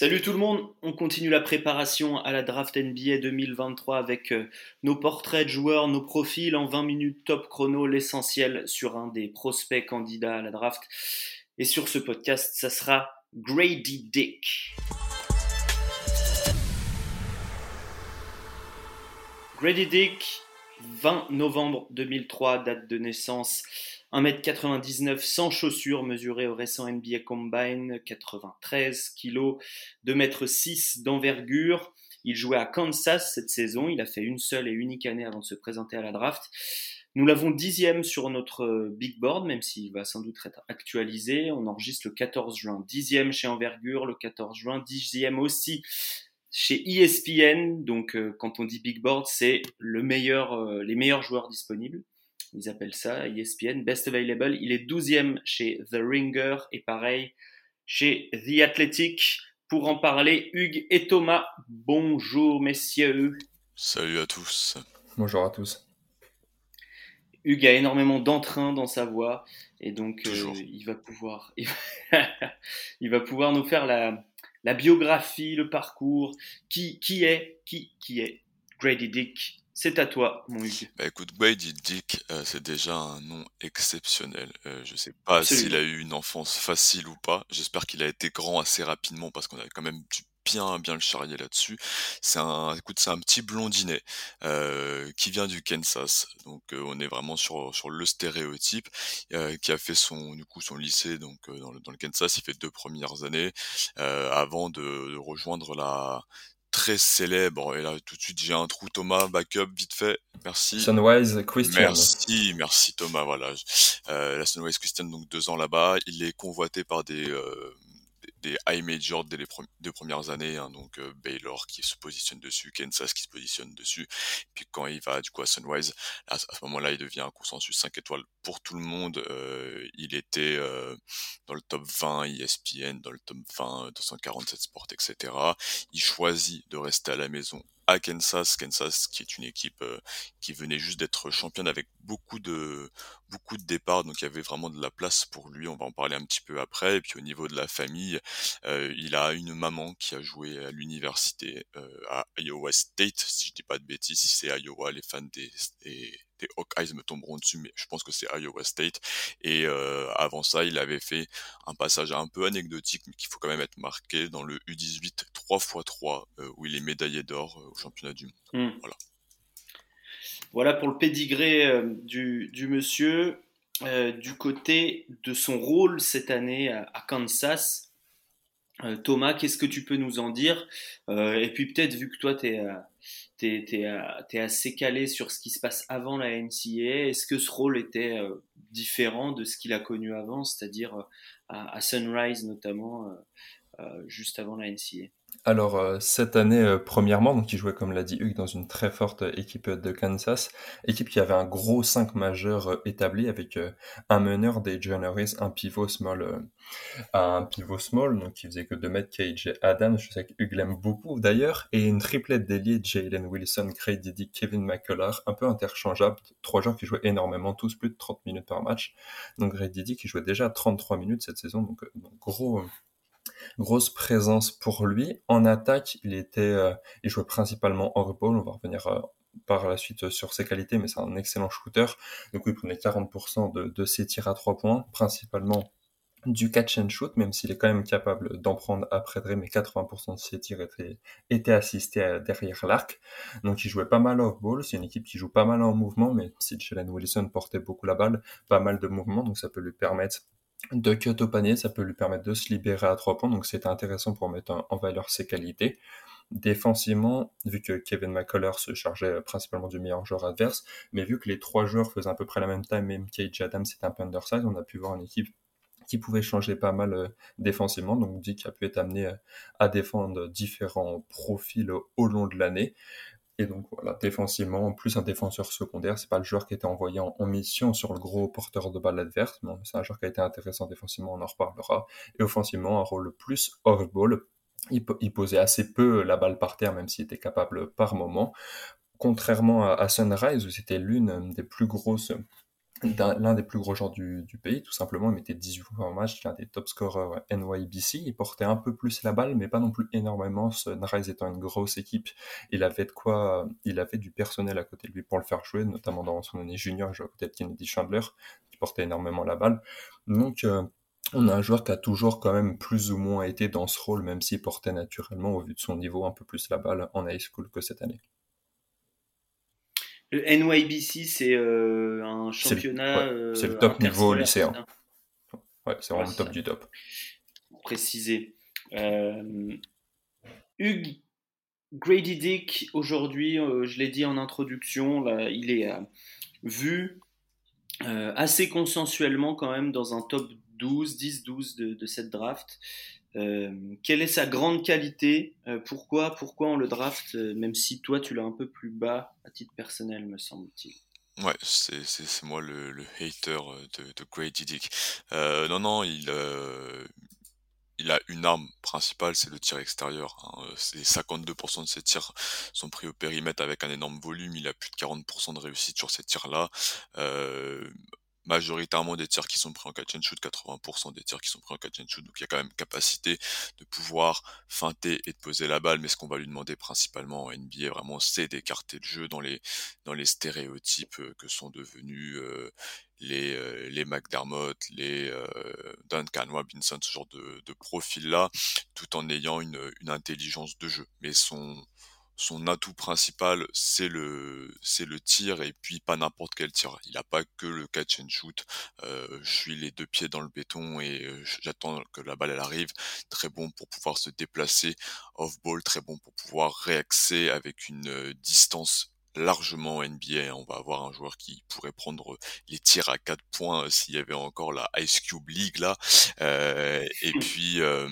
Salut tout le monde, on continue la préparation à la draft NBA 2023 avec euh, nos portraits de joueurs, nos profils en 20 minutes top chrono, l'essentiel sur un des prospects candidats à la draft. Et sur ce podcast, ça sera Grady Dick. Grady Dick, 20 novembre 2003, date de naissance. 1m99 sans chaussures mesuré au récent NBA Combine, 93 kg, 2m6 d'envergure. Il jouait à Kansas cette saison, il a fait une seule et unique année avant de se présenter à la draft. Nous l'avons dixième sur notre big board, même s'il va sans doute être actualisé. On enregistre le 14 juin, dixième chez Envergure, le 14 juin, dixième aussi chez ESPN. Donc, euh, quand on dit big board, c'est le meilleur, euh, les meilleurs joueurs disponibles ils appellent ça ESPN, Best Available. Il est 12e chez The Ringer et pareil chez The Athletic. Pour en parler, Hugues et Thomas, bonjour messieurs. Salut à tous. Bonjour à tous. Hugues a énormément d'entrain dans sa voix et donc euh, il va pouvoir il va pouvoir nous faire la, la biographie, le parcours, qui, qui est qui, qui est Grady Dick? C'est à toi, mon Hugues. Bah écoute, Wade Dick, euh, c'est déjà un nom exceptionnel. Euh, je sais pas s'il a eu une enfance facile ou pas. J'espère qu'il a été grand assez rapidement parce qu'on avait quand même bien bien le charrier là-dessus. C'est un, écoute, c'est un petit blondinet euh, qui vient du Kansas, donc on est vraiment sur sur le stéréotype, qui a fait son du coup son lycée donc dans, le, dans le Kansas. Il fait deux premières années avant de rejoindre la très célèbre. Et là, tout de suite, j'ai un trou. Thomas, backup, vite fait. Merci. Sunwise Christian. Merci, merci Thomas. Voilà. Euh, la Sunwise Christian, donc deux ans là-bas. Il est convoité par des, euh, des high majors dès les deux premières années, hein, donc euh, Baylor qui se positionne dessus, Kansas qui se positionne dessus, puis quand il va du coup à Sunrise, à ce moment-là il devient un consensus 5 étoiles pour tout le monde, euh, il était euh, dans le top 20 ESPN, dans le top 20 247 Sport, etc. Il choisit de rester à la maison Kansas, Kansas qui est une équipe euh, qui venait juste d'être championne avec beaucoup de beaucoup de départs, donc il y avait vraiment de la place pour lui. On va en parler un petit peu après. Et puis au niveau de la famille, euh, il a une maman qui a joué à l'université euh, à Iowa State, si je dis pas de bêtises, si c'est Iowa, les fans des les Hawkeyes me tomberont dessus, mais je pense que c'est Iowa State. Et euh, avant ça, il avait fait un passage un peu anecdotique, mais qu'il faut quand même être marqué dans le U18 3x3, euh, où il est médaillé d'or euh, au championnat du monde. Hmm. Voilà. Voilà pour le pédigré du, du, monsieur. du côté de son rôle cette année à, à Kansas, Thomas, qu'est-ce que tu peux nous en dire? Et puis peut-être, vu que toi, tu es es, assez calé sur ce qui se passe avant la NCA. Est-ce que ce rôle était euh, différent de ce qu'il a connu avant, c'est-à-dire euh, à, Sunrise notamment, euh, juste avant la NCA alors, euh, cette année, euh, premièrement, donc il jouait, comme l'a dit Hugues, dans une très forte équipe de Kansas, équipe qui avait un gros 5 majeur euh, établi avec un meneur des Harris, un pivot small, un pivot small, donc qui faisait que 2 mètres, KJ Adams, je sais que Hugues l'aime beaucoup d'ailleurs, et une triplette d'ailier, Jalen Wilson, Craig Diddy, Kevin McCullough, un peu interchangeable, trois joueurs qui jouaient énormément, tous plus de 30 minutes par match. Donc Craig Diddy qui jouait déjà 33 minutes cette saison, donc gros grosse présence pour lui. En attaque, euh, il jouait principalement hors ball. On va revenir euh, par la suite sur ses qualités, mais c'est un excellent shooter. Donc il prenait 40% de, ses tirs à trois points, principalement du catch and shoot, même s'il est quand même capable d'en prendre après Dre, mais 80% de ses tirs étaient, assistés derrière l'arc. Donc il jouait pas mal off-ball, c'est une équipe qui joue pas mal en mouvement, mais si Jalen Wilson portait beaucoup la balle, pas mal de mouvement, donc ça peut lui permettre de cut au panier, ça peut lui permettre de se libérer à trois points, donc c'est intéressant pour mettre en valeur ses qualités. Défensivement, vu que Kevin McCullough se chargeait principalement du meilleur joueur adverse, mais vu que les trois joueurs faisaient à peu près la même taille, même Cage Adams c'est un peu underside, on a pu voir une équipe qui pouvait changer pas mal euh, défensivement, donc Dick a pu être amené euh, à défendre différents profils au long de l'année. Et donc voilà, défensivement, plus un défenseur secondaire, c'est pas le joueur qui était envoyé en, mission sur le gros porteur de balle adverse, mais c'est un joueur qui a été intéressant défensivement, on en reparlera. Et offensivement, un rôle plus off-ball. Il, posait assez peu la balle par terre, même s'il était capable par moment. Contrairement à, Sunrise, où c'était l'une des plus grosses l'un des plus gros joueurs du, pays, tout simplement. Il mettait 18 points en match, l'un des top scorers NYBC. Il portait un peu plus la balle, mais pas non plus énormément. Sunrise étant une grosse équipe, il avait de quoi, il avait du personnel à côté de lui pour le faire jouer, notamment dans son année junior, je peut-être Kennedy Chandler, qui portait énormément la balle. Donc, euh, on a un joueur qui a toujours quand même plus ou moins été dans ce rôle, même s'il portait naturellement, au vu de son niveau, un peu plus la balle en high school que cette année. Le NYBC, c'est euh, un championnat. C'est le, top niveau lycéen. Ouais, c'est vraiment le top du top. Préciser. Euh, Hugues Grady Dick, aujourd'hui, euh, je l'ai dit en introduction, là, il est vu assez consensuellement quand même dans un top 12, 10-12 de, de, cette draft. Euh, quelle est sa grande qualité euh, pourquoi, pourquoi on le draft, euh, même si toi tu l'as un peu plus bas à titre personnel, me semble-t-il? Ouais, c'est, moi le, hater de, de Grady non, non, il, a une arme principale, c'est le tir extérieur. Hein. C'est 52% de ses tirs sont pris au périmètre avec un énorme volume. Il a plus de 40% de réussite sur ces tirs-là. Majoritairement des tirs qui sont pris en catch and shoot, 80% des tirs qui sont pris en catch and shoot. Donc il y a quand même capacité de pouvoir feinter et de poser la balle. Mais ce qu'on va lui demander principalement en NBA, vraiment, c'est d'écarter le jeu dans les dans les stéréotypes euh, que sont devenus euh, les euh, les McDermott, les Duncan Robinson, ce genre de, de profil là, tout en ayant une intelligence de jeu. Mais son son atout principal c'est le c'est le tir et puis pas n'importe quel tir. Il a pas que le catch and shoot. Euh, je suis les deux pieds dans le béton et euh, j'attends que la balle elle arrive. Très bon pour pouvoir se déplacer off ball, très bon pour pouvoir réaxer avec une euh, distance largement NBA. On va avoir un joueur qui pourrait prendre les tirs à 4 points euh, s'il y avait encore la Ice Cube League là. Euh, et puis euh,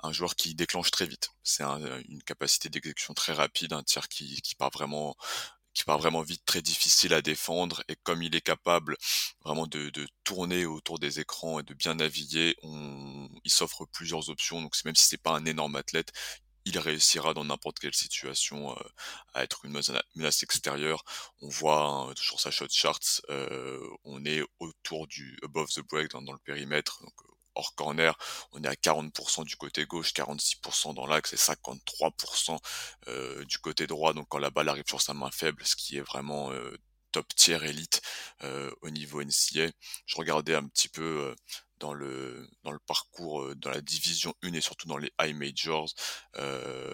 un joueur qui déclenche très vite. C'est une capacité d'exécution très rapide, un tir qui, qui part vraiment qui part vraiment vite, très difficile à défendre, et comme il est capable vraiment de, de tourner autour des écrans et de bien naviguer, on, il s'offre plusieurs options. Donc même si c'est pas un énorme athlète, il réussira dans n'importe quelle situation euh, à être une menace extérieure. On voit hein, toujours sa shot charts, euh, on est autour du above the break dans, le périmètre, donc euh, hors corner, on est à 40% du côté gauche, 46% dans l'axe et 53% du côté droit. Donc quand la balle arrive sur sa main faible, ce qui est vraiment top tier élite au niveau NCA. Je regardais un petit peu dans le dans le parcours euh, dans la division 1 et surtout dans les high majors euh,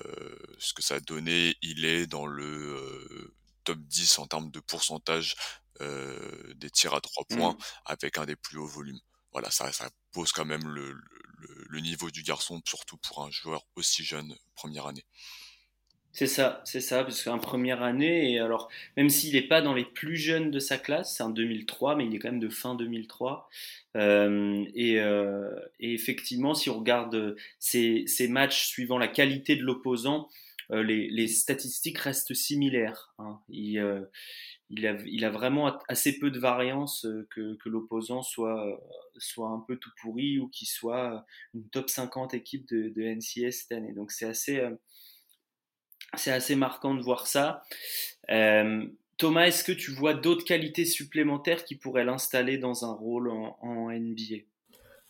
ce que ça a donné il est dans le euh, top 10 en termes de pourcentage euh, des tirs à 3 points mmh. avec un des plus hauts volumes voilà ça, ça pose quand même le, le, le niveau du garçon surtout pour un joueur aussi jeune première année c'est ça, c'est ça, parce qu'en première année, et alors, même s'il n'est pas dans les plus jeunes de sa classe, c'est en 2003, mais il est quand même de fin 2003. Euh, et, euh, et, effectivement, si on regarde ces, ces matchs suivant la qualité de l'opposant, euh, les, les, statistiques restent similaires. Hein. Il, euh, il, a, il, a, vraiment assez peu de variance euh, que, que l'opposant soit, soit un peu tout pourri ou qu'il soit une top 50 équipe de, de NCS cette année. Donc c'est assez c'est assez marquant de voir ça. Euh, Thomas, est-ce que tu vois d'autres qualités supplémentaires qui pourraient l'installer dans un rôle en NBA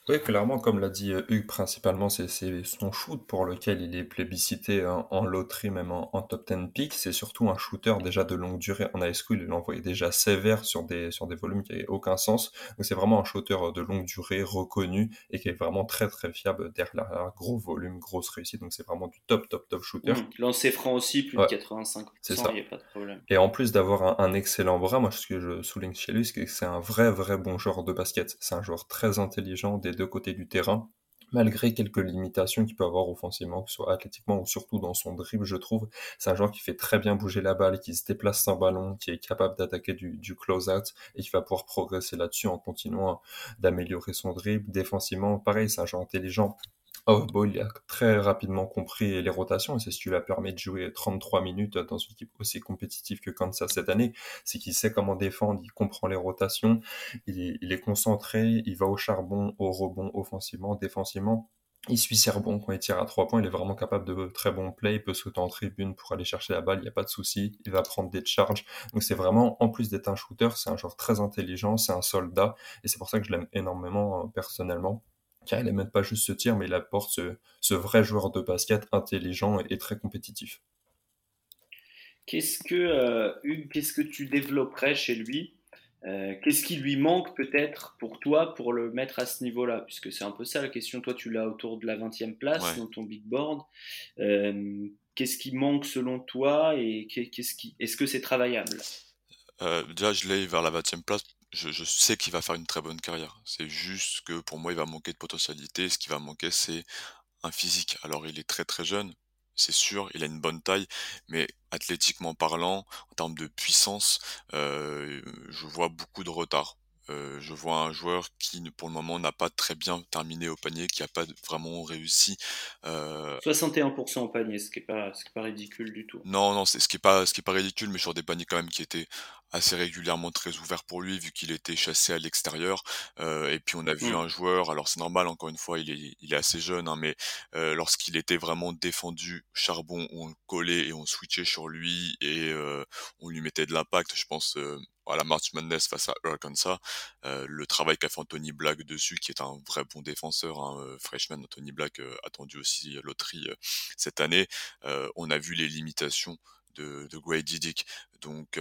oui, clairement, comme l'a dit euh, Hugues, principalement, c'est son shoot pour lequel il est plébiscité en, loterie, même en, top 10 pick. C'est surtout un shooter déjà de longue durée en high school. Il l'envoyait déjà sévère sur des, sur des volumes qui n'avaient aucun sens. Donc c'est vraiment un shooter de longue durée reconnu et qui est vraiment très très fiable derrière gros volume, grosse réussite. Donc c'est vraiment du top, top, top shooter. Mmh, lancer franc aussi, plus de 85%, il n'y a pas de problème. Et en plus d'avoir un, excellent bras, moi ce que je souligne chez lui, c'est que c'est un vrai, vrai bon joueur de basket. C'est un joueur très intelligent, des deux côtés du terrain, malgré quelques limitations qu'il peut avoir offensivement, que ce soit athlétiquement ou surtout dans son dribble, je trouve. C'est un joueur qui fait très bien bouger la balle, qui se déplace sans ballon, qui est capable d'attaquer du, du close-out et qui va pouvoir progresser là-dessus en continuant d'améliorer son dribble. Défensivement, pareil, c'est un joueur intelligent Off-ball, il a très rapidement compris les rotations et c'est ce qui lui a permis de jouer 33 minutes dans une équipe aussi compétitive que Kansas cette année. C'est qu'il sait comment défendre, il comprend les rotations, il est, concentré, il va au charbon, au rebond, offensivement, défensivement Il suit ses rebonds quand il tire à trois points. Il est vraiment capable de très bons plays. Il peut sauter en tribune pour aller chercher la balle. Il n'y a pas de souci. Il va prendre des charges. Donc c'est vraiment, en plus d'être un shooter, c'est un joueur très intelligent. C'est un soldat. Et c'est pour ça que je l'aime énormément euh, personnellement. Car il n'aime pas juste ce tir, mais il apporte ce, vrai joueur de basket intelligent et, très compétitif. Qu'est-ce que, euh, Hugues, qu'est-ce que tu développerais chez lui euh, qu'est-ce qui lui manque peut-être pour toi pour le mettre à ce niveau-là? Puisque c'est un peu ça la question. Toi, tu l'as autour de la 20e place dans ton big board. Euh, qu'est-ce qui manque selon toi et qu'est-ce qui... est-ce que c'est travaillable? Euh, Déjà, je l'ai vers la 20e place. Je, je sais qu'il va faire une très bonne carrière. C'est juste que pour moi, il va manquer de potentialité. Ce qui va manquer, c'est un physique. Alors, il est très très jeune, c'est sûr, il a une bonne taille, mais athlétiquement parlant, en termes de puissance, euh, je vois beaucoup de retard. Euh, je vois un joueur qui, pour le moment, n'a pas très bien terminé au panier, qui n'a pas vraiment réussi. 61% euh, au panier, ce qui n'est pas, pas ridicule du tout. Non, non, c'est ce qui n'est pas, ce qui est pas ridicule, mais sur des paniers quand même qui étaient assez régulièrement très ouverts pour lui, vu qu'il était chassé à l'extérieur. Euh, et puis on a vu mmh. un joueur, alors c'est normal, encore une fois, il est, il est assez jeune, hein, mais lorsqu'il était vraiment défendu charbon, on le collait et on switchait sur lui et on lui mettait de l'impact. Je pense à la March Madness face à Arkansas, euh, le travail qu'a fait Anthony Black dessus, qui est un vrai bon défenseur, hein, euh, freshman Anthony Black euh, attendu aussi à loterie cette année, on a vu les limitations de, de. Donc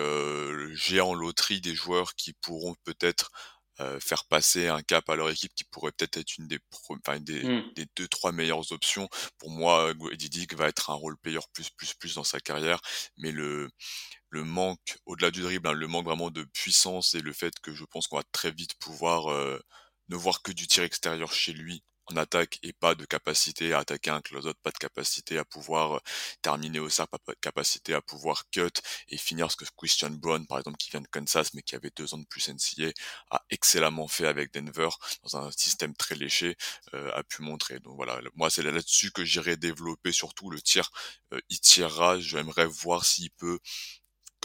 j'ai en loterie des joueurs qui pourront peut-être faire passer un cap à leur équipe qui pourrait peut-être être une des, mmh. des, deux trois meilleures options. Pour moi, Dick va être un role player plus plus plus dans sa carrière, mais le le manque, au-delà du dribble, hein, le manque vraiment de puissance et le fait que je pense qu'on va très vite pouvoir euh, ne voir que du tir extérieur chez lui en attaque et pas de capacité à attaquer un close pas de capacité à pouvoir euh, terminer au cercle, pas de capacité à pouvoir cut et finir ce que Christian Brown, par exemple, qui vient de Kansas mais qui avait deux ans de plus NCA, a excellemment fait avec Denver dans un système très léché, euh, a pu montrer. Donc voilà, moi c'est là-dessus que j'irai développer surtout le tir. il tirera, j'aimerais voir s'il peut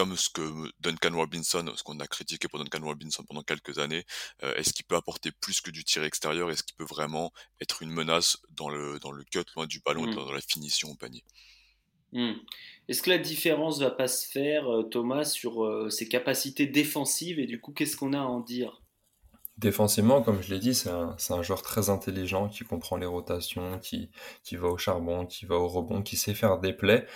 comme ce que Duncan Robinson, ce qu'on a critiqué pour Duncan Robinson pendant quelques années, euh, est-ce qu'il peut apporter plus que du tir extérieur? Est-ce qu'il peut vraiment être une menace dans le, dans le cut, loin du ballon, mmh. dans, la finition au panier? Mmh. Est-ce que la différence va pas se faire, euh, Thomas, sur euh, ses capacités défensives? Et du coup, qu'est-ce qu'on a à en dire? Défensivement, comme je l'ai dit, c'est un, un, joueur très intelligent qui comprend les rotations, qui, va au charbon, qui va au rebond, qui sait faire des plays.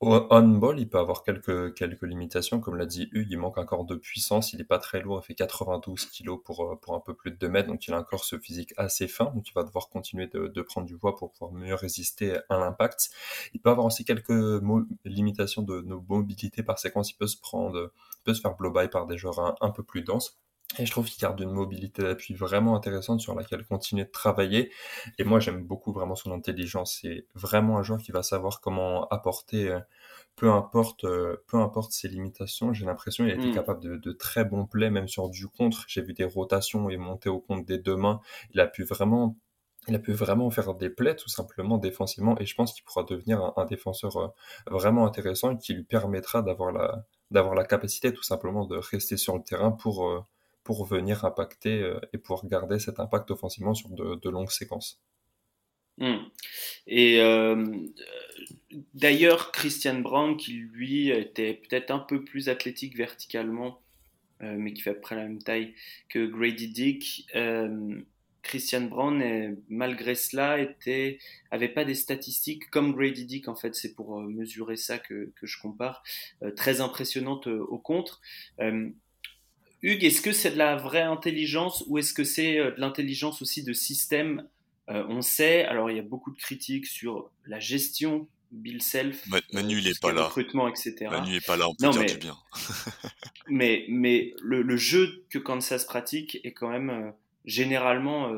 Au on-ball, il peut avoir quelques, limitations. Comme l'a dit Hugues, il manque encore de puissance. Il n'est pas très lourd. Il fait 92 kg pour, un peu plus de 2 mètres. Donc, il a encore ce physique assez fin. Donc, il va devoir continuer de, prendre du poids pour pouvoir mieux résister à l'impact. Il peut avoir aussi quelques limitations de, de mobilité par séquence. Il peut se prendre, peut se faire blow-by par des joueurs un, un peu plus denses. Et je trouve qu'il garde une mobilité d'appui vraiment intéressante sur laquelle continuer de travailler. Et moi, j'aime beaucoup vraiment son intelligence. C'est vraiment un joueur qui va savoir comment apporter, euh, peu importe, euh, peu importe ses limitations. J'ai l'impression qu'il a été mm. capable de, très bons plays, même sur du contre. J'ai vu des rotations et monter au compte des deux mains. Il a pu vraiment il a pu vraiment faire des plays tout simplement défensivement et je pense qu'il pourra devenir un, défenseur euh, vraiment intéressant et qui lui permettra d'avoir la d'avoir la capacité tout simplement de rester sur le terrain pour pour venir impacter euh, et pouvoir garder cet impact offensivement sur de, longues séquences. Hmm. Et euh, d'ailleurs, Christian Brown, qui lui était peut-être un peu plus athlétique verticalement, euh, mais qui fait à peu près la même taille que Grady Dick, Christian Brown, malgré cela, était, avait pas des statistiques comme Grady Dick, en fait, c'est pour mesurer ça que je compare, très impressionnantes au contre. Hugues, est-ce que c'est de la vraie intelligence ou est-ce que c'est euh, de l'intelligence aussi de système euh, On sait, alors il y a beaucoup de critiques sur la gestion Bill Self, Manu, il pas là. recrutement, etc. Manu n'est pas là, on peut dire du bien. mais mais le, jeu que Kansas pratique est quand même euh, généralement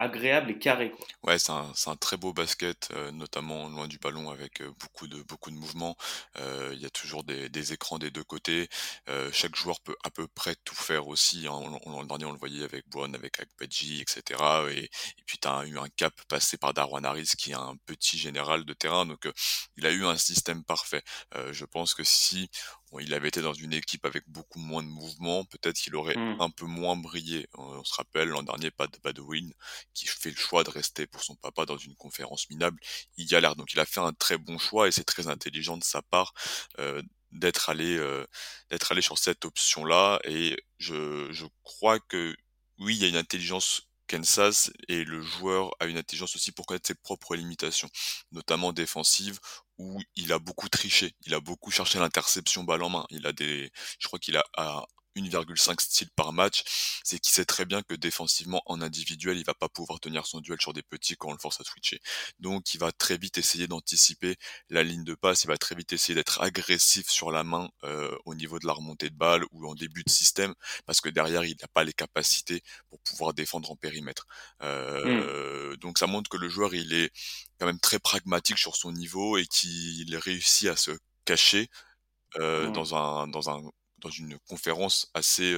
agréable et carré. Ouais, c'est un, un, très beau basket, euh, notamment loin du ballon avec euh, beaucoup de beaucoup de mouvements. Euh, il y a toujours des, des, écrans des deux côtés. chaque joueur peut à peu près tout faire aussi. Hein. L'an dernier, on le voyait avec Bourne, avec Akbadji, etc. Et, et puis tu as eu un cap passé par Darwan Harris, qui est un petit général de terrain. Donc il a eu un système parfait. je pense que si il avait été dans une équipe avec beaucoup moins de mouvement, peut-être qu'il aurait Mmh. un peu moins brillé. On, se rappelle l'an dernier, Pat Badwin, qui fait le choix de rester pour son papa dans une conférence minable, il galère. Donc il a fait un très bon choix et c'est très intelligent de sa part euh, d'être allé euh, d'être allé sur cette option-là. Et je, je crois que oui, il y a une intelligence Kansas et le joueur a une intelligence aussi pour connaître ses propres limitations, notamment défensives, où il a beaucoup triché, il a beaucoup cherché l'interception balle en main. Il a des, je crois qu'il a 1,5 styles par match, c'est qu'il sait très bien que défensivement, en individuel, il va pas pouvoir tenir son duel sur des petits quand on le force à switcher. Donc, il va très vite essayer d'anticiper la ligne de passe, il va très vite essayer d'être agressif sur la main euh, au niveau de la remontée de balle ou en début de système, parce que derrière, il n'a pas les capacités pour pouvoir défendre en périmètre. Euh, Donc, ça montre que le joueur, il est quand même très pragmatique sur son niveau et qu'il réussit à se cacher euh, dans un dans un dans une conférence assez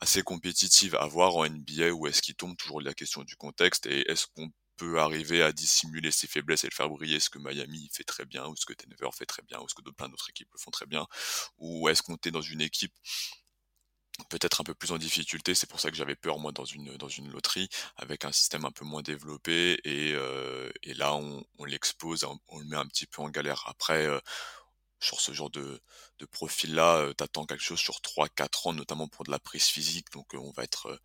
assez compétitive à voir en NBA où est-ce qu'il tombe toujours la question du contexte et est-ce qu'on peut arriver à dissimuler ses faiblesses et le faire briller? Ce que Miami fait très bien ou ce que Denver fait très bien ou ce que plein d'autres équipes le font très bien? Ou est-ce qu'on est dans une équipe peut-être un peu plus en difficulté? C'est pour ça que j'avais peur moi dans une dans une loterie avec un système un peu moins développé et, et là on, l'expose, on, le met un petit peu en galère. Après sur ce genre de, de profil-là, t'attends quelque chose sur 3-4 ans, notamment pour de la prise physique. Donc on va être,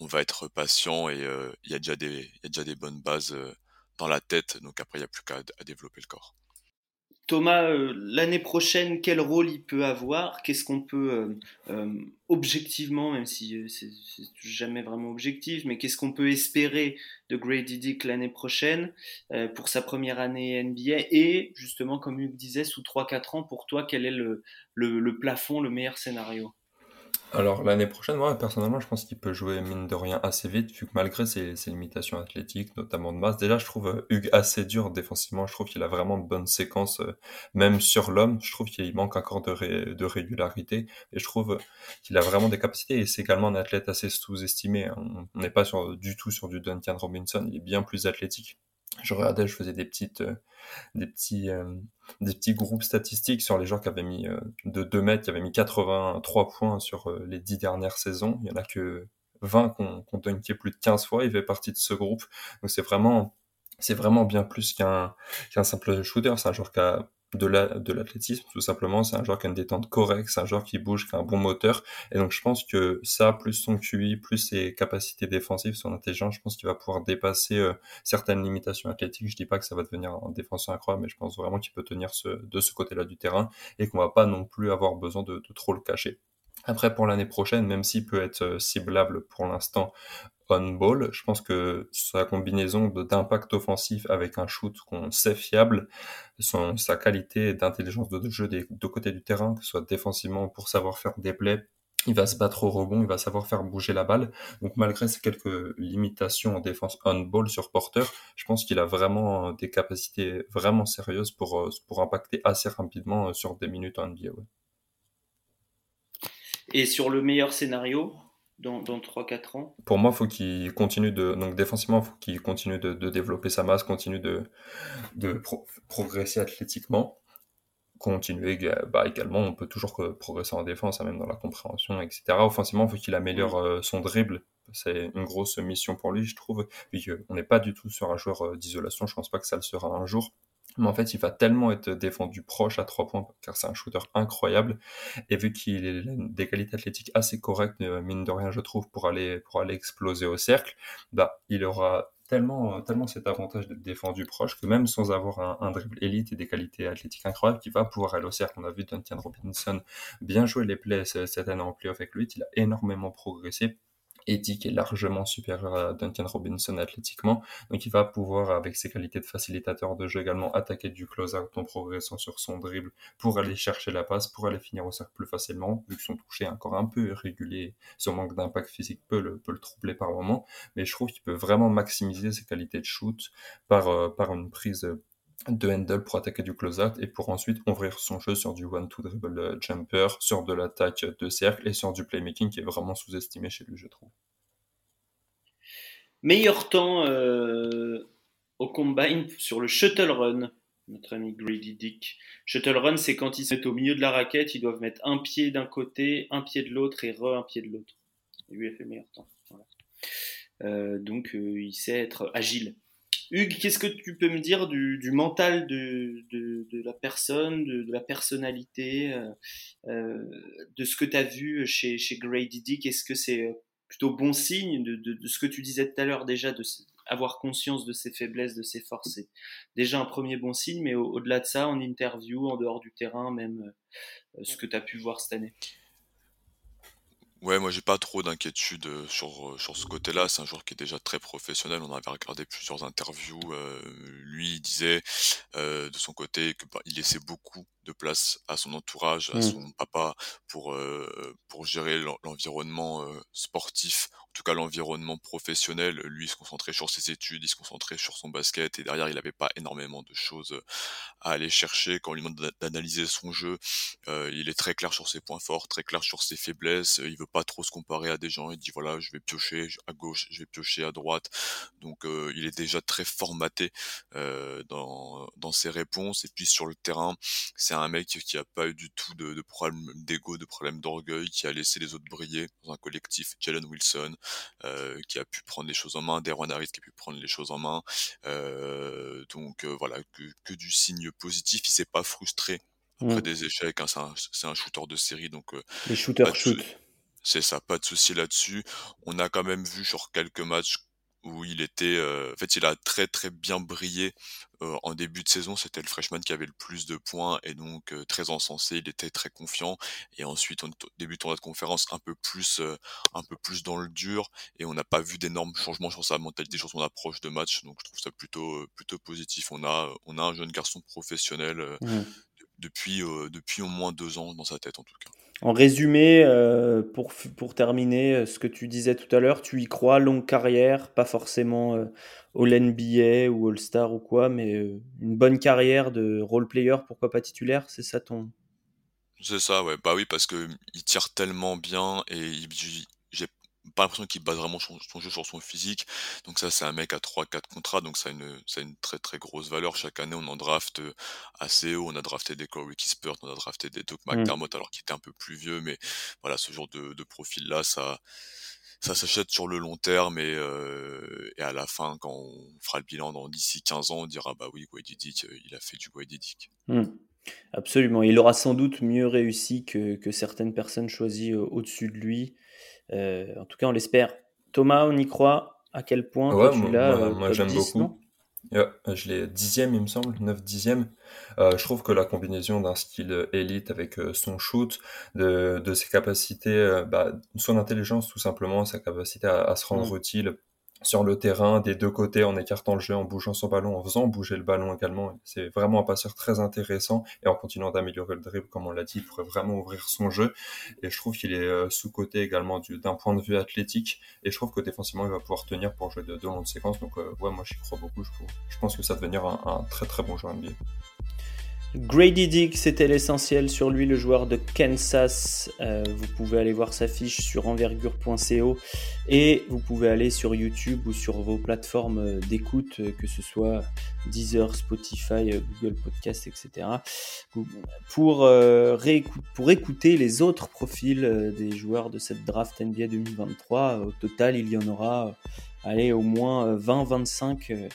on va être patient et il y a déjà des, y a déjà des bonnes bases dans la tête. Donc après, il n'y a plus qu'à à développer le corps. Thomas, euh, l'année prochaine, quel rôle il peut avoir? Qu'est-ce qu'on peut euh, euh, objectivement, même si c'est jamais vraiment objectif, mais qu'est-ce qu'on peut espérer de Grady Dick l'année prochaine pour sa première année NBA Et justement, comme Hugues disait, sous 3-4 ans, pour toi, quel est le, plafond, le meilleur scénario? Alors l'année prochaine, moi personnellement, je pense qu'il peut jouer mine de rien assez vite, vu que malgré ses, limitations athlétiques, notamment de masse, déjà je trouve euh, Hugues assez dur défensivement, je trouve qu'il a vraiment de bonnes séquences, euh, même sur l'homme, je trouve qu'il manque encore de, régularité, et je trouve qu'il a vraiment des capacités, et c'est également un athlète assez sous-estimé, hein. on n'est pas du tout sur du Duncan Robinson, il est bien plus athlétique je regardais, je faisais des petites, euh, des petits, euh, des petits groupes statistiques sur les joueurs qui avaient mis euh, de 2 mètres, qui avaient mis 83 points sur les 10 dernières saisons. Il y en a que 20 qu'on qu dunké plus de 15 fois. Il fait partie de ce groupe. Donc c'est vraiment, c'est vraiment bien plus qu'un qu'un simple shooter. C'est un joueur qui a de la, de l'athlétisme, tout simplement. C'est un joueur qui a une détente correcte, c'est un joueur qui bouge, qui a un bon moteur. Et donc, je pense que ça, plus son QI, plus ses capacités défensives, son intelligence, je pense qu'il va pouvoir dépasser euh, certaines limitations athlétiques. Je dis pas que ça va devenir un défenseur incroyable, mais je pense vraiment qu'il peut tenir de ce côté-là du terrain et qu'on va pas non plus avoir besoin de, de trop le cacher. Après, pour l'année prochaine, même s'il peut être euh, ciblable pour l'instant on-ball, je pense que sa combinaison d'impact offensif avec un shoot qu'on sait fiable, son, sa qualité d'intelligence de jeu des deux côtés du terrain, que ce soit défensivement pour savoir faire des plays, il va se battre au rebond, il va savoir faire bouger la balle. Donc malgré ces quelques limitations en défense on-ball sur porteur, je pense qu'il a vraiment des capacités vraiment sérieuses pour, euh, impacter assez rapidement euh, sur des minutes en NBA. Et sur le meilleur scénario, dans, dans 3-4 ans? Pour moi, il faut qu'il continue de. Donc, défensivement, il faut qu'il continue de, de, développer sa masse, continue de, de pro progresser athlétiquement. Continuer bah, également, on peut toujours progresser en défense, hein, même dans la compréhension, etc. Offensivement, il faut qu'il améliore euh, son dribble. C'est une grosse mission pour lui, je trouve. Puis on n'est pas du tout sur un joueur euh, d'isolation, je pense pas que ça le sera un jour. Mais en fait, il va tellement être défendu proche à trois points, car c'est un shooter incroyable. Et vu qu'il a des qualités athlétiques assez correctes, euh, mine de rien, je trouve, pour aller, pour aller exploser au cercle, bah, il aura tellement, tellement cet avantage d'être défendu proche que même sans avoir un, dribble élite et des qualités athlétiques incroyables, il va pouvoir aller au cercle. On a vu Duncan Robinson bien jouer les plays cette année en playoff avec lui. Il a énormément progressé Eddie qui est largement supérieur à Duncan Robinson athlétiquement. Donc il va pouvoir, avec ses qualités de facilitateur de jeu également, attaquer du close-out en progressant sur son dribble pour aller chercher la passe, pour aller finir au cercle plus facilement, vu que son toucher est encore un peu irrégulier, son manque d'impact physique peut le, peut le troubler par moment. Mais je trouve qu'il peut vraiment maximiser ses qualités de shoot par, euh, par une prise de handle pour attaquer du close-out et pour ensuite ouvrir son jeu sur du one-two dribble euh, jumper, sur de l'attaque de cercle et sur du playmaking qui est vraiment sous-estimé chez lui, je trouve. Meilleur temps euh, au combine sur le shuttle run notre ami Grady Dick. Shuttle run, c'est quand ils se mettent au milieu de la raquette, ils doivent mettre un pied d'un côté, un pied de l'autre et re un pied de l'autre. Et lui a fait le meilleur temps. Euh, donc il sait être agile. Hugues, qu'est-ce que tu peux me dire du, mental de, la personne, de, la personnalité, de ce que tu as vu chez, chez Grady Dick Est-ce que c'est plutôt bon signe de, ce que tu disais tout à l'heure déjà, de avoir conscience de ses faiblesses, de ses forces, c'est déjà un premier bon signe, mais au-delà de ça, en interview, en dehors du terrain, même euh, ce que tu as pu voir cette année. Ouais, moi j'ai pas trop d'inquiétude euh, sur, euh, sur ce côté-là. C'est un joueur qui est déjà très professionnel. On avait regardé plusieurs interviews. lui, il disait de son côté que bah, il laissait beaucoup de place à son entourage, à mmh. son papa pour pour gérer l'environnement sportif en tout cas l'environnement professionnel, lui il se concentrait sur ses études, il se concentrait sur son basket et derrière il n'avait pas énormément de choses à aller chercher. Quand on lui demande d'analyser son jeu, euh, il est très clair sur ses points forts, très clair sur ses faiblesses. Il veut pas trop se comparer à des gens. Il dit voilà je vais piocher à gauche, je vais piocher à droite. Donc euh, il est déjà très formaté euh, dans, dans ses réponses et puis sur le terrain c'est un mec qui a pas eu du tout de, de problème d'ego, de problème d'orgueil, qui a laissé les autres briller dans un collectif. Jalen Wilson, euh, qui a pu prendre les choses en main, Derwan Harris qui a pu prendre les choses en main. Donc voilà, que, du signe positif. Il s'est pas frustré après mmh. des échecs. Hein, c'est un, shooter de série, donc les shooters shoot. C'est ça, pas de souci là-dessus. On a quand même vu sur quelques matchs où il était, en fait, il a très très bien brillé en début de saison. C'était le freshman qui avait le plus de points et donc très encensé. Il était très confiant. Et ensuite, au début de tournoi de conférence, un peu plus, un peu plus dans le dur. Et on n'a pas vu d'énormes changements sur sa mentalité, sur son approche de match. Donc, je trouve ça plutôt, plutôt positif. On a, on a un jeune garçon professionnel mmh. depuis, depuis au moins deux ans dans sa tête en tout cas. En résumé, euh, pour, terminer, euh, ce que tu disais tout à l'heure, tu y crois, longue carrière, pas forcément euh, All-NBA ou All-Star ou quoi, mais une bonne carrière de role-player, pourquoi pas titulaire, c'est ça ton... C'est ça, ouais. Bah oui, parce que il tire tellement bien et il, pas l'impression qu'il base vraiment son, jeu sur son physique. Donc ça, c'est un mec à 3-4 contrats, donc ça a, une, ça a une très très grosse valeur. Chaque année, on en draft euh, assez haut. On a drafté des Corey Kispert, on a drafté des Doc mmh. McDermott, alors qu'il était un peu plus vieux. Mais voilà, ce genre de, de profil-là, ça ça s'achète sur le long terme et, euh, et, à la fin, quand on fera le bilan dans d'ici 15 ans, on dira bah oui, Guedi Dick, euh, il a fait du Guedi Dick. Mmh. Absolument. Il aura sans doute mieux réussi que, que certaines personnes choisies au-dessus de lui. Euh, en tout cas, on l'espère. Thomas, on y croit À quel point tu l'as Moi, euh, j'aime beaucoup. je l'ai dixième, il me semble, 9 dixième. Euh, je trouve que la combinaison d'un style élite avec son shoot, de, de ses capacités, bah, son intelligence tout simplement, sa capacité à, se rendre mm. utile sur le terrain des deux côtés en écartant le jeu, en bougeant son ballon, en faisant bouger le ballon également. C'est vraiment un passeur très intéressant et en continuant d'améliorer le dribble, comme on l'a dit, il pourrait vraiment ouvrir son jeu. Et je trouve qu'il est euh, sous-côté également d'un point de vue athlétique et je trouve que défensivement il va pouvoir tenir pour jouer de, longues séquences. Donc euh, ouais, moi j'y crois beaucoup. Je, je, pense que ça va devenir un, un très très bon joueur NBA. Grady Dick, c'était l'essentiel sur lui, le joueur de Kansas. Euh, vous pouvez aller voir sa fiche sur envergure.co et vous pouvez aller sur YouTube ou sur vos plateformes d'écoute, que ce soit Deezer, Spotify, Google Podcast, etc. Pour, euh, pour écouter les autres profils euh, des joueurs de cette draft NBA 2023. Au total, il y en aura allez, au moins 20-25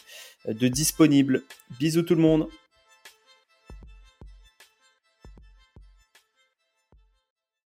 de disponibles. Bisous tout le monde